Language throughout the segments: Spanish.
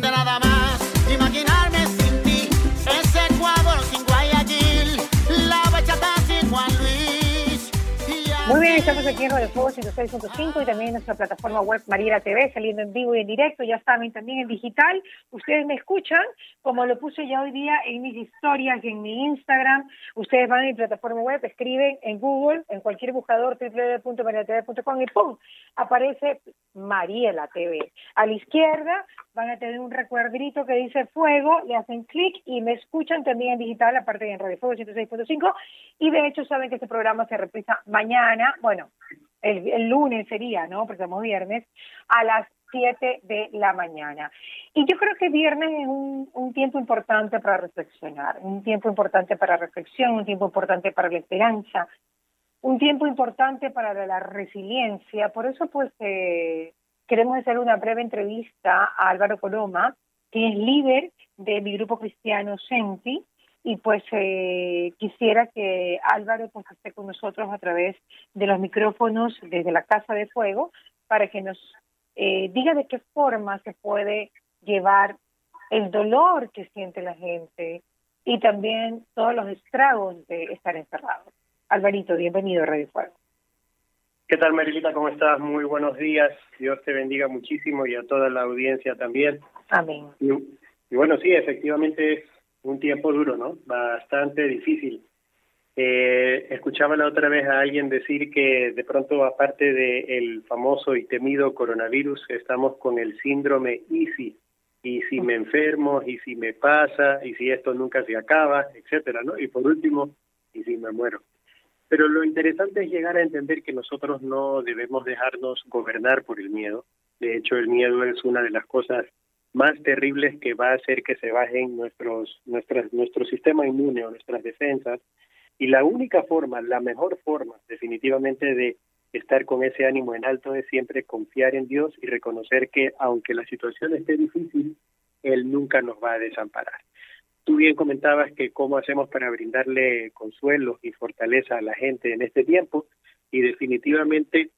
de nada más estamos aquí en Radio Fuego 106.5 y también en nuestra plataforma web Mariela TV, saliendo en vivo y en directo, ya saben, también en digital. Ustedes me escuchan, como lo puse ya hoy día en mis historias y en mi Instagram. Ustedes van a mi plataforma web, escriben en Google, en cualquier buscador, www.marialatv.com y ¡pum! aparece Mariela TV. A la izquierda van a tener un recuerdrito que dice Fuego, le hacen clic y me escuchan también en digital, aparte de en Radio Fuego 106.5. Y de hecho saben que este programa se reprisa mañana, bueno, el, lunes sería, ¿no? Porque estamos viernes, a las 7 de la mañana. Y yo creo que viernes es un, un tiempo importante para reflexionar, un tiempo importante para reflexión, un tiempo importante para la esperanza, un tiempo importante para la, la resiliencia. Por eso, pues, eh, queremos hacer una breve entrevista a Álvaro Coloma, que es líder de mi grupo cristiano Senti, y pues eh, quisiera que Álvaro pues, esté con nosotros a través de los micrófonos desde la Casa de Fuego para que nos eh, diga de qué forma se puede llevar el dolor que siente la gente y también todos los estragos de estar encerrados. Alvarito, bienvenido a Radio Fuego. ¿Qué tal, Marilita? ¿Cómo estás? Muy buenos días. Dios te bendiga muchísimo y a toda la audiencia también. Amén. Y, y bueno, sí, efectivamente es un tiempo duro, ¿no? Bastante difícil. Eh, escuchaba la otra vez a alguien decir que de pronto, aparte del famoso y temido coronavirus, estamos con el síndrome EASY. Y si me enfermo, y si me pasa, y si esto nunca se acaba, etcétera, ¿no? Y por último, y si me muero. Pero lo interesante es llegar a entender que nosotros no debemos dejarnos gobernar por el miedo. De hecho, el miedo es una de las cosas más terribles que va a hacer que se bajen nuestros, nuestras, nuestro sistema inmune o nuestras defensas. Y la única forma, la mejor forma definitivamente de estar con ese ánimo en alto es siempre confiar en Dios y reconocer que aunque la situación esté difícil, Él nunca nos va a desamparar. Tú bien comentabas que cómo hacemos para brindarle consuelo y fortaleza a la gente en este tiempo y definitivamente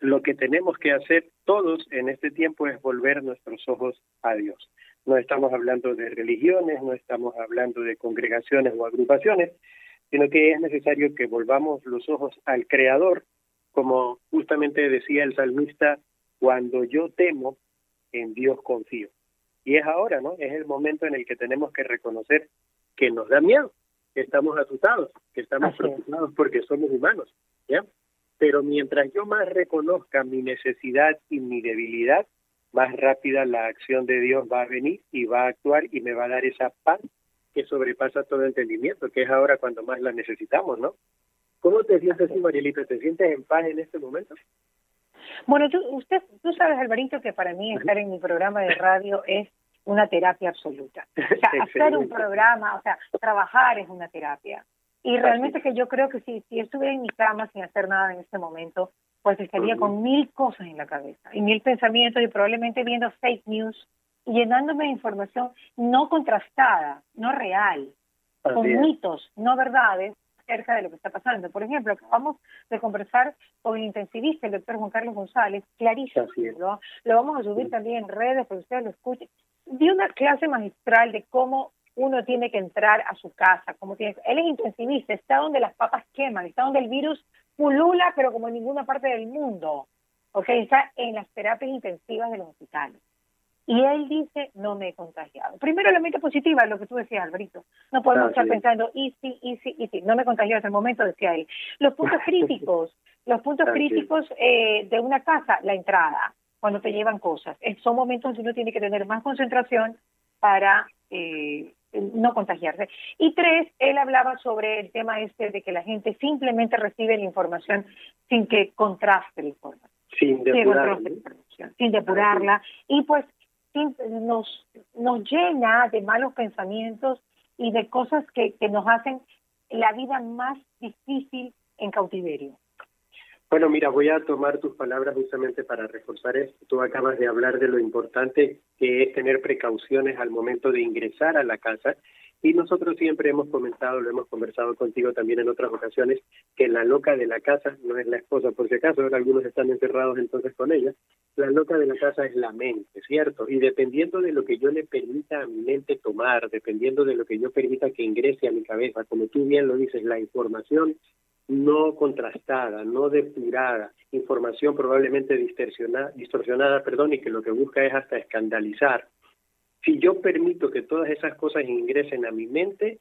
lo que tenemos que hacer todos en este tiempo es volver nuestros ojos a Dios. No estamos hablando de religiones, no estamos hablando de congregaciones o agrupaciones, sino que es necesario que volvamos los ojos al Creador, como justamente decía el salmista, cuando yo temo, en Dios confío. Y es ahora, ¿no? Es el momento en el que tenemos que reconocer que nos da miedo, que estamos asustados, que estamos Así preocupados porque somos humanos, ¿ya? Pero mientras yo más reconozca mi necesidad y mi debilidad, más rápida la acción de Dios va a venir y va a actuar y me va a dar esa paz que sobrepasa todo entendimiento, que es ahora cuando más la necesitamos, ¿no? ¿Cómo te sientes, tú, Marielita? ¿Te sientes en paz en este momento? Bueno, tú, usted, tú sabes, Alvarito, que para mí estar en mi programa de radio es una terapia absoluta. O sea, hacer un programa, o sea, trabajar es una terapia. Y realmente que yo creo que si, si estuviera en mi cama sin hacer nada en este momento, pues estaría con mil cosas en la cabeza y mil pensamientos y probablemente viendo fake news y llenándome de información no contrastada, no real, con es. mitos, no verdades acerca de lo que está pasando. Por ejemplo, acabamos de conversar con el intensivista, el doctor Juan Carlos González, clarísimo. ¿no? lo vamos a subir también en redes para que ustedes lo escuchen. Dio una clase magistral de cómo uno tiene que entrar a su casa, cómo tiene él es intensivista, está donde las papas queman, está donde el virus pulula, pero como en ninguna parte del mundo, ¿ok? Está en las terapias intensivas de los hospitales. Y él dice, no me he contagiado. Primero, la mente positiva, lo que tú decías, Alberto. No podemos estar es. pensando, easy, easy, easy. No me contagió hasta el momento, decía él. Los puntos críticos, los puntos críticos eh, de una casa, la entrada, cuando te llevan cosas. Eh, Son momentos donde uno tiene que tener más concentración para eh, no contagiarse. Y tres, él hablaba sobre el tema este de que la gente simplemente recibe la información sin que contraste la información Sin sin depurar, control de ¿no? información, sin depurarla y pues sin- nos nos llena de malos pensamientos y de cosas que, que nos hacen la vida más difícil en cautiverio. Bueno, mira, voy a tomar tus palabras justamente para reforzar esto. Tú acabas de hablar de lo importante que es tener precauciones al momento de ingresar a la casa Y nosotros siempre hemos comentado, lo hemos conversado contigo también en otras ocasiones, que la loca de la casa no es la esposa, por si acaso, algunos están encerrados entonces con ella, la loca de la casa es la mente, ¿cierto? Y dependiendo de lo que yo le permita a mi mente tomar, dependiendo de lo que yo permita que ingrese a mi cabeza, como tú bien lo dices, la información no contrastada, no depurada, información probablemente distorsionada, distorsionada perdón, y que lo que busca es hasta escandalizar, si yo permito que todas esas cosas ingresen a mi mente,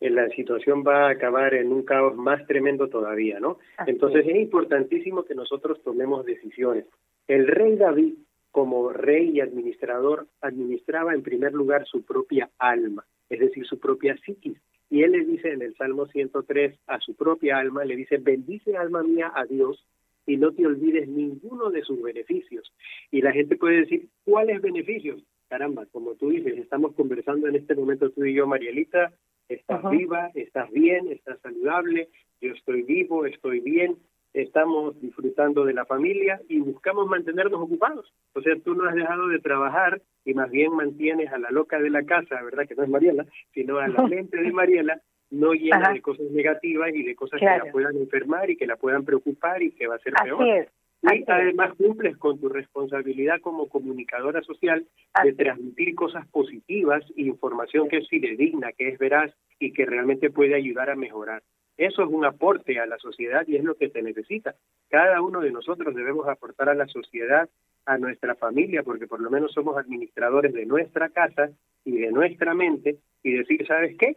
eh, la situación va a acabar en un caos más tremendo todavía, ¿no? Entonces es importantísimo que nosotros tomemos decisiones. El rey David, como rey y administrador, administraba en primer lugar su propia alma, es decir, su propia psiquis. Y él le dice en el Salmo 103 a su propia alma, le dice, bendice alma mía a Dios y no te olvides ninguno de sus beneficios. Y la gente puede decir, ¿cuáles beneficios? caramba, como tú dices, estamos conversando en este momento tú y yo, Marielita, estás viva, estás bien, estás saludable, yo estoy vivo, estoy bien, estamos disfrutando de la familia y buscamos mantenernos ocupados. O sea, tú no has dejado de trabajar y más bien mantienes a la loca de la casa, ¿verdad? Que no es Mariela, sino a la mente de Mariela no llena de cosas negativas y de cosas que la puedan enfermar y que la puedan preocupar y que va a ser Así peor. Es. Y además cumples con tu responsabilidad como comunicadora social de transmitir cosas positivas, información que es fidedigna, que es veraz y que realmente puede ayudar a mejorar. Eso es un aporte a la sociedad y es lo que se necesita. Cada uno de nosotros debemos aportar a la sociedad, a nuestra familia, porque por lo menos somos administradores de nuestra casa y de nuestra mente y decir, ¿sabes qué?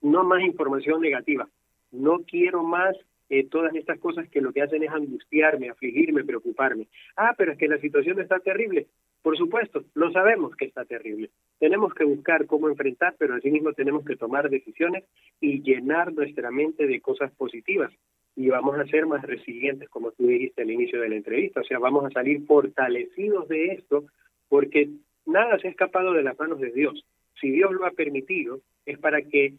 No más información negativa. No quiero más eh, todas estas cosas que lo que hacen es angustiarme, afligirme, preocuparme. Ah, pero es que la situación está terrible. Por supuesto, lo sabemos que está terrible. Tenemos que buscar cómo enfrentar, pero asimismo tenemos que tomar decisiones y llenar nuestra mente de cosas positivas. Y vamos a ser más resilientes, como tú dijiste al inicio de la entrevista. O sea, vamos a salir fortalecidos de esto porque nada se ha escapado de las manos de Dios. Si Dios lo ha permitido, es para que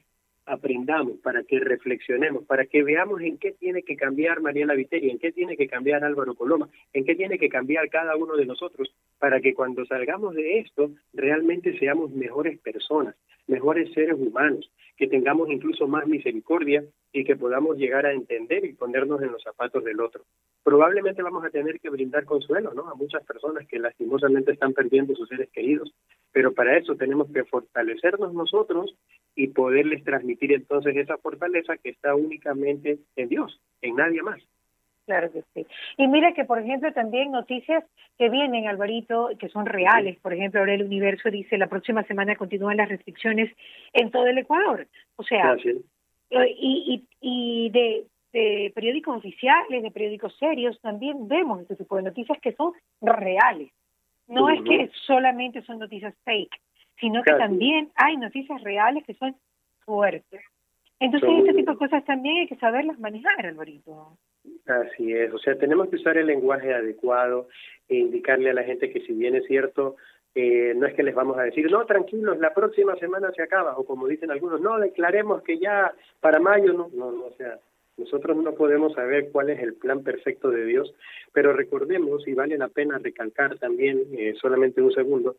aprendamos, para que reflexionemos, para que veamos en qué tiene que cambiar Mariela Viteri, en qué tiene que cambiar Álvaro Coloma, en qué tiene que cambiar cada uno de nosotros, para que cuando salgamos de esto realmente seamos mejores personas, mejores seres humanos, que tengamos incluso más misericordia y que podamos llegar a entender y ponernos en los zapatos del otro. Probablemente vamos a tener que brindar consuelo ¿no? a muchas personas que lastimosamente están perdiendo sus seres queridos, pero para eso tenemos que fortalecernos nosotros y poderles transmitir entonces esa fortaleza que está únicamente en Dios, en nadie más. Claro que sí. Y mira que, por ejemplo, también noticias que vienen, Alvarito, que son reales. Por ejemplo, ahora el Universo dice la próxima semana continúan las restricciones en todo el Ecuador. O sea, eh, y, y, de, de periódicos oficiales, de periódicos serios, también vemos este tipo de noticias que son reales. No es que solamente son noticias fake, sino que también hay noticias reales que son fuertes. Entonces, este tipo de cosas también hay que saberlas manejar, Alvarito. Así es, o sea, tenemos que usar el lenguaje adecuado e indicarle a la gente que si bien es cierto, eh, no es que les vamos a decir, no, tranquilos, la próxima semana se acaba, o como dicen algunos, no, declaremos que ya para mayo, no, no, no o sea, nosotros no podemos saber cuál es el plan perfecto de Dios, pero recordemos, y vale la pena recalcar también, eh, solamente un segundo,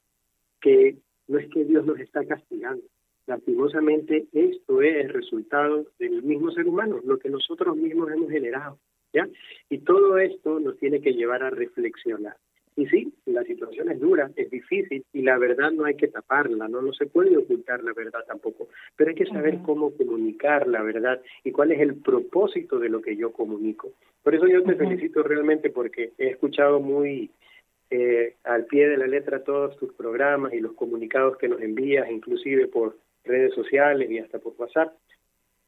que no es que Dios nos está castigando, lastimosamente esto es el resultado del mismo ser humano, lo que nosotros mismos hemos generado. ¿Ya? Y todo esto nos tiene que llevar a reflexionar. Y sí, la situación es dura, es difícil y la verdad no hay que taparla, no, no se puede ocultar la verdad tampoco, pero hay que saber cómo comunicar la verdad y cuál es el propósito de lo que yo comunico. Por eso yo te felicito realmente porque he escuchado muy eh, al pie de la letra todos tus programas y los comunicados que nos envías, inclusive por redes sociales y hasta por WhatsApp.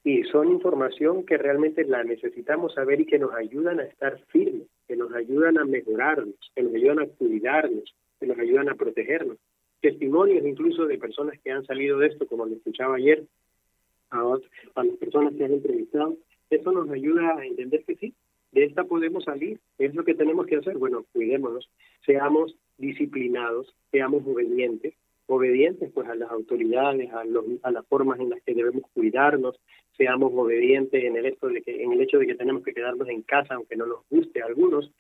Y son información que realmente la necesitamos saber y que nos ayudan a estar firmes, que nos ayudan a mejorarnos, que nos ayudan a cuidarnos, que nos ayudan a protegernos. Testimonios incluso de personas que han salido de esto, como lo escuchaba ayer, a, a las personas que han entrevistado, eso nos ayuda a entender que sí, de esta podemos salir. Es lo que tenemos que hacer. Bueno, cuidémonos, seamos disciplinados, seamos obedientes, obedientes pues a las autoridades, a, los, a las formas en las que debemos cuidarnos, seamos obedientes en el hecho de que en el hecho de que tenemos que quedarnos en casa aunque no nos guste a algunos.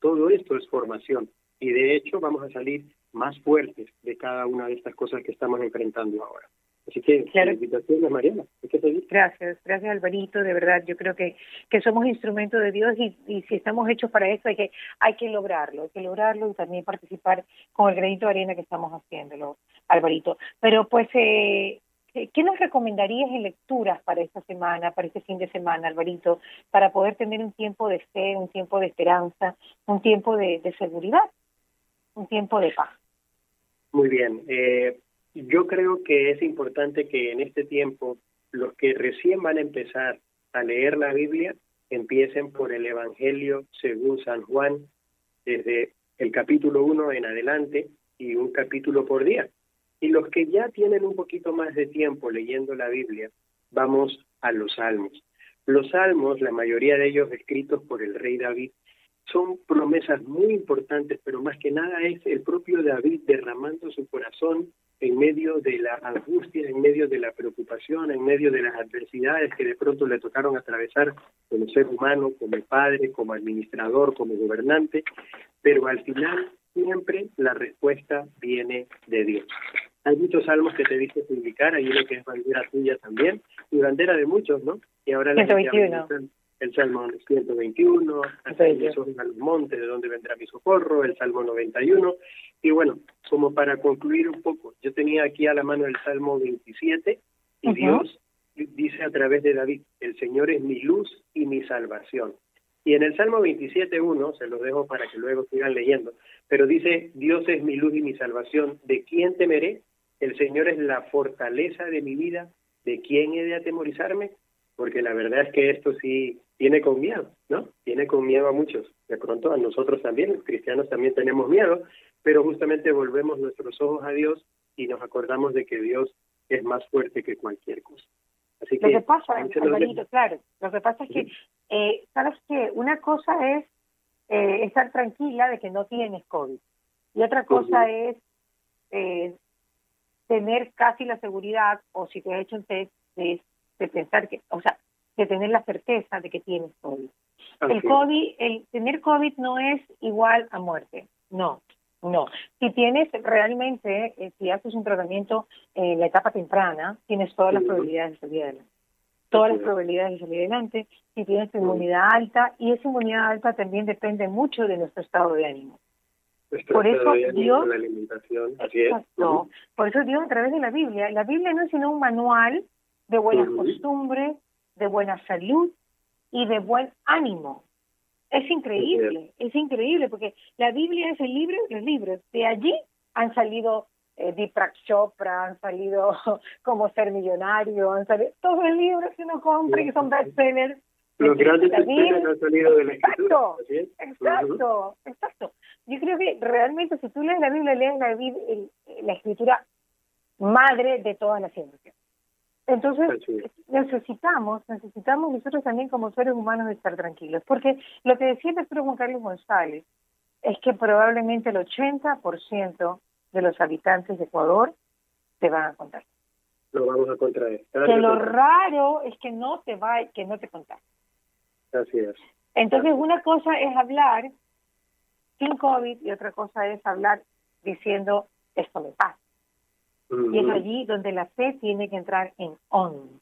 Todo esto es formación y de hecho vamos a salir más fuertes de cada una de estas cosas que estamos enfrentando ahora. Así que claro. Mariana. Gracias, gracias Alvarito, de verdad, yo creo que, que somos instrumentos de Dios y, y si estamos hechos para eso hay que, hay que lograrlo, hay que lograrlo y también participar con el granito de arena que estamos haciéndolo, Alvarito. Pero pues, eh, ¿qué nos recomendarías en lecturas para esta semana, para este fin de semana, Alvarito, para poder tener un tiempo de fe, un tiempo de esperanza, un tiempo de, de seguridad, un tiempo de paz? Muy bien. Eh, yo creo que es importante que en este tiempo los que recién van a empezar a leer la Biblia empiecen por el Evangelio según San Juan, desde el capítulo 1 en adelante y un capítulo por día. Y los que ya tienen un poquito más de tiempo leyendo la Biblia, vamos a los salmos. Los salmos, la mayoría de ellos escritos por el rey David, son promesas muy importantes, pero más que nada es el propio David derramando su corazón en medio de la angustia, en medio de la preocupación, en medio de las adversidades que de pronto le tocaron atravesar como ser humano, como padre, como administrador, como gobernante, pero al final siempre la respuesta viene de Dios. Hay muchos salmos que te dije publicar, hay uno que es bandera tuya también, y bandera de muchos, ¿no? Y ahora la el Salmo 121, hasta el a los montes, de dónde vendrá mi socorro, el Salmo 91. Y bueno, como para concluir un poco, yo tenía aquí a la mano el Salmo 27 y Dios dice a través de David, el Señor es mi luz y mi salvación. Y en el Salmo 27.1, se los dejo para que luego sigan leyendo, pero dice, Dios es mi luz y mi salvación, ¿de quién temeré? El Señor es la fortaleza de mi vida, ¿de quién he de atemorizarme? Porque la verdad es que esto sí tiene con miedo, ¿no? Tiene con miedo a muchos. De pronto a nosotros también, los cristianos también tenemos miedo, pero justamente volvemos nuestros ojos a Dios y nos acordamos de que Dios es más fuerte que cualquier cosa. Así que, lo que pasa, Alvarito, claro, lo que pasa es que, eh, sabes que una cosa es eh, estar tranquila de que no tienes COVID y otra cosa es eh, tener casi la seguridad o si te has hecho un test de, de pensar que, o sea, de tener la certeza de que tienes COVID. El COVID, el tener COVID no es igual a muerte, no, no. Si tienes realmente, eh, si haces un tratamiento en la etapa temprana, tienes todas las probabilidades de salir adelante. Todas las probabilidades de salir adelante, si tienes inmunidad alta, y esa inmunidad alta también depende mucho de nuestro estado de ánimo. por eso Dios, la alimentación, por eso Dios a través de la Biblia, la Biblia no es sino un manual de buenas costumbres, de buena salud y de buen ánimo. Es increíble, es increíble, porque la Biblia es el libro de los libros. De allí han salido eh, Deepak Chopra, han salido Cómo ser millonario, han salido todos los libros que uno compra y que son bestsellers. Los grandes bestsellers han salido de la escritura. Exacto, exacto, exacto. Yo creo que realmente si tú lees la Biblia, lees la, la escritura madre de todas las ciencias. Entonces, necesitamos, necesitamos nosotros también como seres humanos estar tranquilos, porque lo que decía el doctor Juan Carlos González es que probablemente el 80% de los habitantes de Ecuador te van a contar. Lo vamos a contraer. Que lo raro es que no te va, que no te. Así es. Entonces, una cosa es hablar sin COVID y otra cosa es hablar diciendo esto me pasa. Y es allí donde la fe tiene que entrar en on.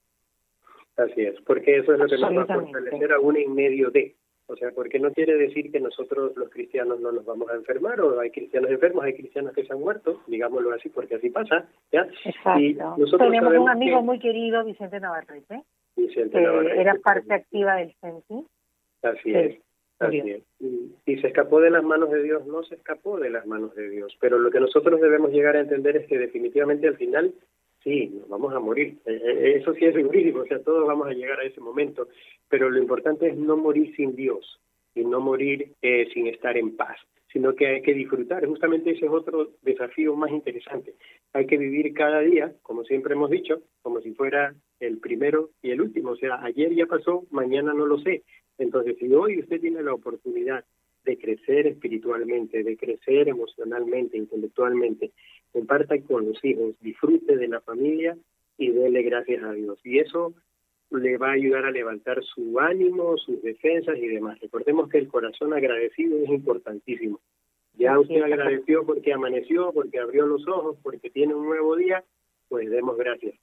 Así es, porque eso es lo que nos va a fortalecer a un en medio de. O sea, porque no quiere decir que nosotros los cristianos no nos vamos a enfermar o hay cristianos enfermos, hay cristianos que se han muerto, digámoslo así, porque así pasa, ¿ya? Exacto. Tenemos un amigo muy querido, Vicente Navarrete, Vicente que era parte activa del CENTI. Así es. Así es. Y, se escapó de las manos de Dios, no se escapó de las manos de Dios. Pero lo que nosotros debemos llegar a entender es que definitivamente al final, sí, nos vamos a morir. Eh, eh, eso sí es segurísimo, o sea, todos vamos a llegar a ese momento. Pero lo importante es no morir sin Dios y no morir eh, sin estar en paz, sino que hay que disfrutar. Justamente ese es otro desafío más interesante. Hay que vivir cada día, como siempre hemos dicho, como si fuera el primero y el último. O sea, ayer ya pasó, mañana no lo sé. Entonces, si hoy usted tiene la oportunidad de crecer espiritualmente, de crecer emocionalmente, intelectualmente, comparta con los hijos, disfrute de la familia y dele gracias a Dios. Y eso le va a ayudar a levantar su ánimo, sus defensas y demás. Recordemos que el corazón agradecido es importantísimo. Ya usted agradeció porque amaneció, porque abrió los ojos, porque tiene un nuevo día, pues demos gracias.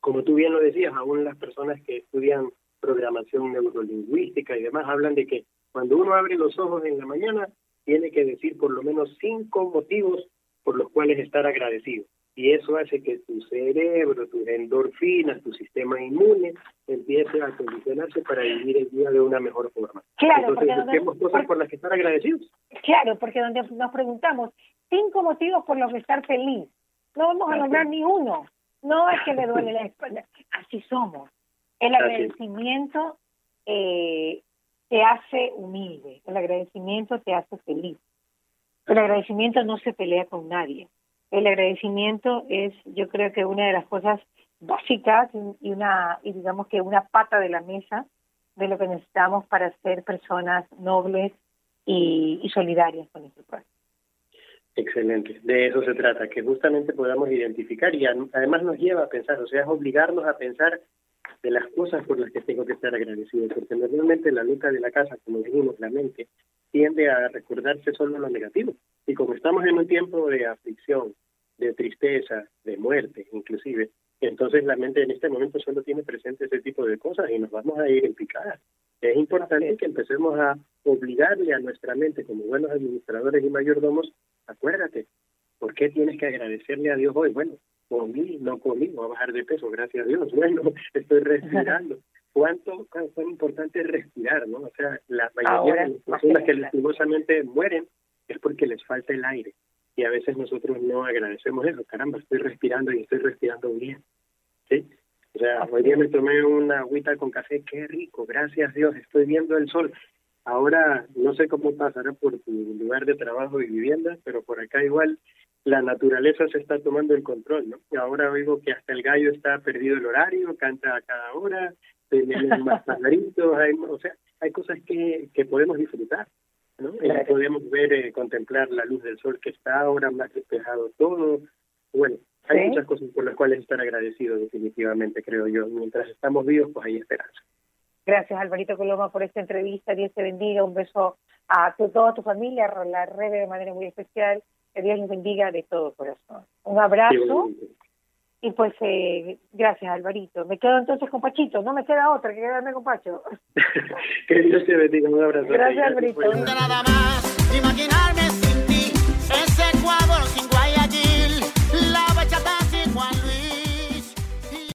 como tú bien lo decías, aún las personas que estudian programación neurolingüística y demás hablan de que cuando uno abre los ojos en la mañana, tiene que decir por lo menos cinco motivos por los cuales estar agradecido. Y eso hace que tu cerebro, tus endorfinas, tu sistema inmune empiece a condicionarse para vivir el día de una mejor forma. Claro, Entonces, busquemos cosas por las que estar agradecidos. Claro, porque donde nos preguntamos cinco motivos por los que estar feliz, no vamos a nombrar ni uno. No es que le duele la espalda, así somos. El agradecimiento eh, te hace humilde, el agradecimiento te hace feliz. El agradecimiento no se pelea con nadie. El agradecimiento es, yo creo que una de las cosas básicas y una y digamos que una pata de la mesa de lo que necesitamos para ser personas nobles y, y solidarias con nuestro pueblo. Excelente, de eso se trata, que justamente podamos identificar y además nos lleva a pensar, o sea, es obligarnos a pensar de las cosas por las que tengo que estar agradecido, porque normalmente la lucha de la casa, como dijimos, la mente, tiende a recordarse solo lo negativo. Y como estamos en un tiempo de aflicción, de tristeza, de muerte inclusive, entonces la mente en este momento solo tiene presente ese tipo de cosas y nos vamos a ir en picada. Es importante que empecemos a obligarle a nuestra mente como buenos administradores y mayordomos, acuérdate, ¿por qué tienes que agradecerle a Dios hoy? Bueno, comí, no comí, voy a bajar de peso, gracias a Dios. Bueno, estoy respirando. ¿Cuánto, cuán, importante es respirar, no? O sea, la mayoría de las personas que lastimosamente mueren es porque les falta el aire. Y a veces nosotros no agradecemos eso. Caramba, estoy respirando y estoy respirando bien. ¿Sí? O sea, hoy día me tomé una agüita con café, qué rico, gracias a Dios, estoy viendo el sol. Ahora no sé cómo pasará por tu lugar de trabajo y vivienda, pero por acá igual la naturaleza se está tomando el control, ¿no? Y ahora oigo que hasta el gallo está perdido el horario, canta a cada hora, tenemos más pajaritos, hay, o sea, hay cosas que, que podemos disfrutar, ¿no? Podemos ver, eh, contemplar la luz del sol que está ahora más despejado todo. Bueno, hay muchas cosas por las cuales estar agradecidos definitivamente, creo yo. Mientras estamos vivos, pues hay esperanza. Gracias, Alvarito Coloma, por esta entrevista. Dios te bendiga. Un beso a toda tu familia, a la Rebe de manera muy especial que Dios les bendiga de todo corazón. Un abrazo. Y pues eh, gracias, Alvarito. Me quedo entonces con Pachito. No me queda otra que quedarme con Pacho. que Dios te bendiga. Un abrazo. Gracias, Alvarito. Nada más imaginarme